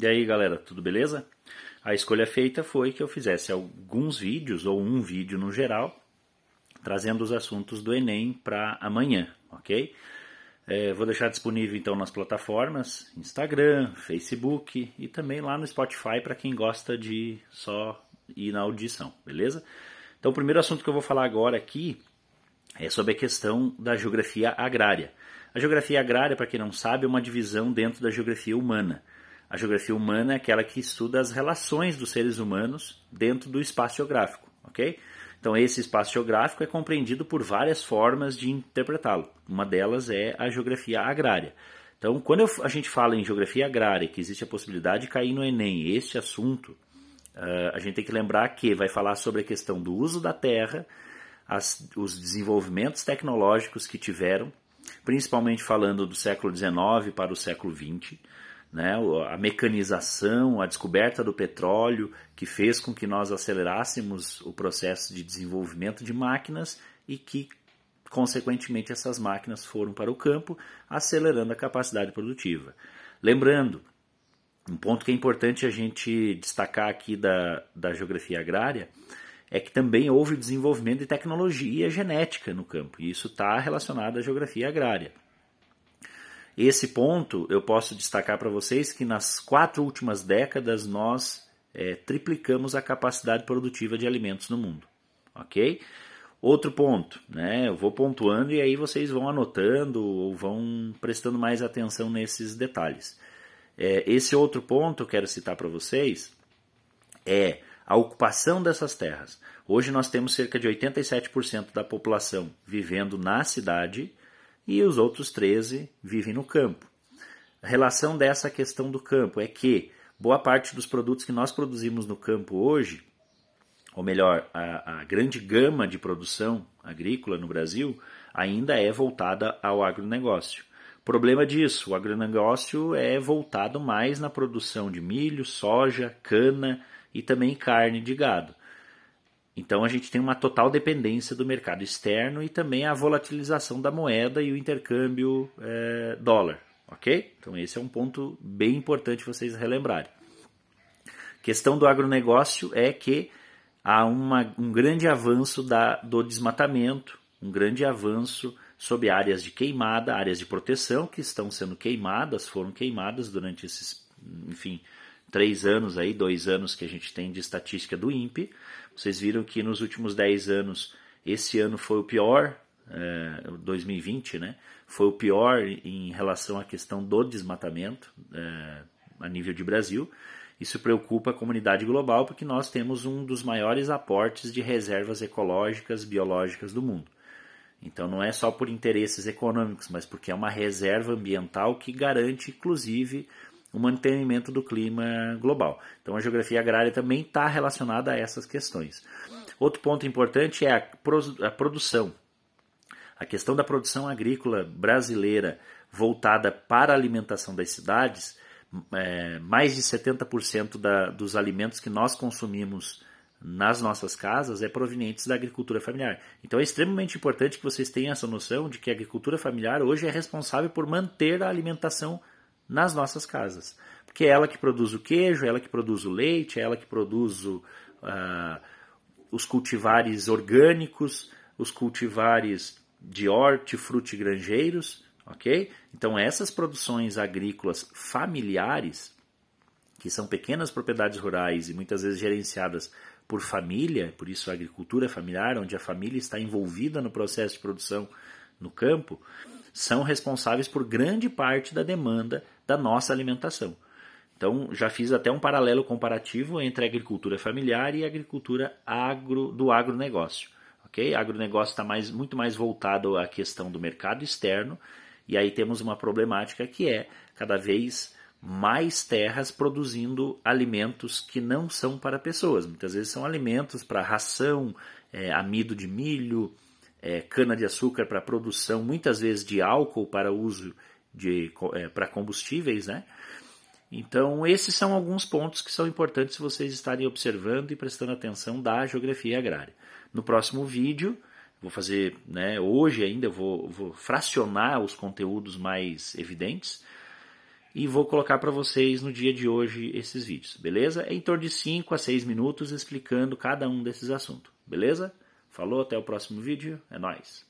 E aí galera, tudo beleza? A escolha feita foi que eu fizesse alguns vídeos, ou um vídeo no geral, trazendo os assuntos do Enem para amanhã, ok? É, vou deixar disponível então nas plataformas Instagram, Facebook e também lá no Spotify para quem gosta de só ir na audição, beleza? Então o primeiro assunto que eu vou falar agora aqui é sobre a questão da geografia agrária. A geografia agrária, para quem não sabe, é uma divisão dentro da geografia humana. A geografia humana é aquela que estuda as relações dos seres humanos dentro do espaço geográfico, ok? Então esse espaço geográfico é compreendido por várias formas de interpretá-lo. Uma delas é a geografia agrária. Então, quando eu, a gente fala em geografia agrária, que existe a possibilidade de cair no Enem este assunto, uh, a gente tem que lembrar que vai falar sobre a questão do uso da terra, as, os desenvolvimentos tecnológicos que tiveram, principalmente falando do século XIX para o século XX, né, a mecanização, a descoberta do petróleo, que fez com que nós acelerássemos o processo de desenvolvimento de máquinas e que, consequentemente, essas máquinas foram para o campo, acelerando a capacidade produtiva. Lembrando, um ponto que é importante a gente destacar aqui da, da geografia agrária é que também houve desenvolvimento de tecnologia genética no campo, e isso está relacionado à geografia agrária. Esse ponto eu posso destacar para vocês que nas quatro últimas décadas nós é, triplicamos a capacidade produtiva de alimentos no mundo, ok? Outro ponto, né? Eu vou pontuando e aí vocês vão anotando ou vão prestando mais atenção nesses detalhes. É, esse outro ponto eu quero citar para vocês é a ocupação dessas terras. Hoje nós temos cerca de 87% da população vivendo na cidade e os outros 13 vivem no campo. A relação dessa questão do campo é que boa parte dos produtos que nós produzimos no campo hoje, ou melhor, a, a grande gama de produção agrícola no Brasil, ainda é voltada ao agronegócio. Problema disso, o agronegócio é voltado mais na produção de milho, soja, cana e também carne de gado. Então a gente tem uma total dependência do mercado externo e também a volatilização da moeda e o intercâmbio é, dólar, ok? Então esse é um ponto bem importante vocês relembrarem. Questão do agronegócio é que há uma, um grande avanço da, do desmatamento, um grande avanço sobre áreas de queimada, áreas de proteção que estão sendo queimadas, foram queimadas durante esses, enfim, três anos aí, dois anos que a gente tem de estatística do INPE, vocês viram que nos últimos 10 anos, esse ano foi o pior, é, 2020, né? Foi o pior em relação à questão do desmatamento é, a nível de Brasil. Isso preocupa a comunidade global porque nós temos um dos maiores aportes de reservas ecológicas biológicas do mundo. Então não é só por interesses econômicos, mas porque é uma reserva ambiental que garante, inclusive, o mantenimento do clima global. Então a geografia agrária também está relacionada a essas questões. Outro ponto importante é a, produção. A questão da produção agrícola brasileira voltada para a alimentação das cidades, é, mais de 70% da, dos alimentos que nós consumimos nas nossas casas é provenientes da agricultura familiar. Então é extremamente importante que vocês tenham essa noção de que a agricultura familiar hoje é responsável por manter a alimentação nas nossas casas. Porque é ela que produz o queijo, é ela que produz o leite, é ela que produz o, uh, os cultivares orgânicos, os cultivares de hortifrutigranjeiros, ok? Então essas produções agrícolas familiares, que são pequenas propriedades rurais e muitas vezes gerenciadas por família, por isso a agricultura familiar, onde a família está envolvida no processo de produção no campo, são responsáveis por grande parte da demanda da nossa alimentação. Então, já fiz até um paralelo comparativo entre a agricultura familiar e a agricultura agro, do agronegócio. Okay? O agronegócio está mais, muito mais voltado à questão do mercado externo, e aí temos uma problemática que é cada vez mais terras produzindo alimentos que não são para pessoas. Muitas vezes são alimentos para ração, é, amido de milho, é, cana-de-açúcar para produção, muitas vezes de álcool para uso de, é, para combustíveis, né? Então, esses são alguns pontos que são importantes vocês estarem observando e prestando atenção da geografia agrária. No próximo vídeo, vou fazer, né, hoje ainda, vou, vou fracionar os conteúdos mais evidentes e vou colocar para vocês no dia de hoje esses vídeos, beleza? É em torno de 5 a 6 minutos explicando cada um desses assuntos, beleza? Falou, até o próximo vídeo, é nóis!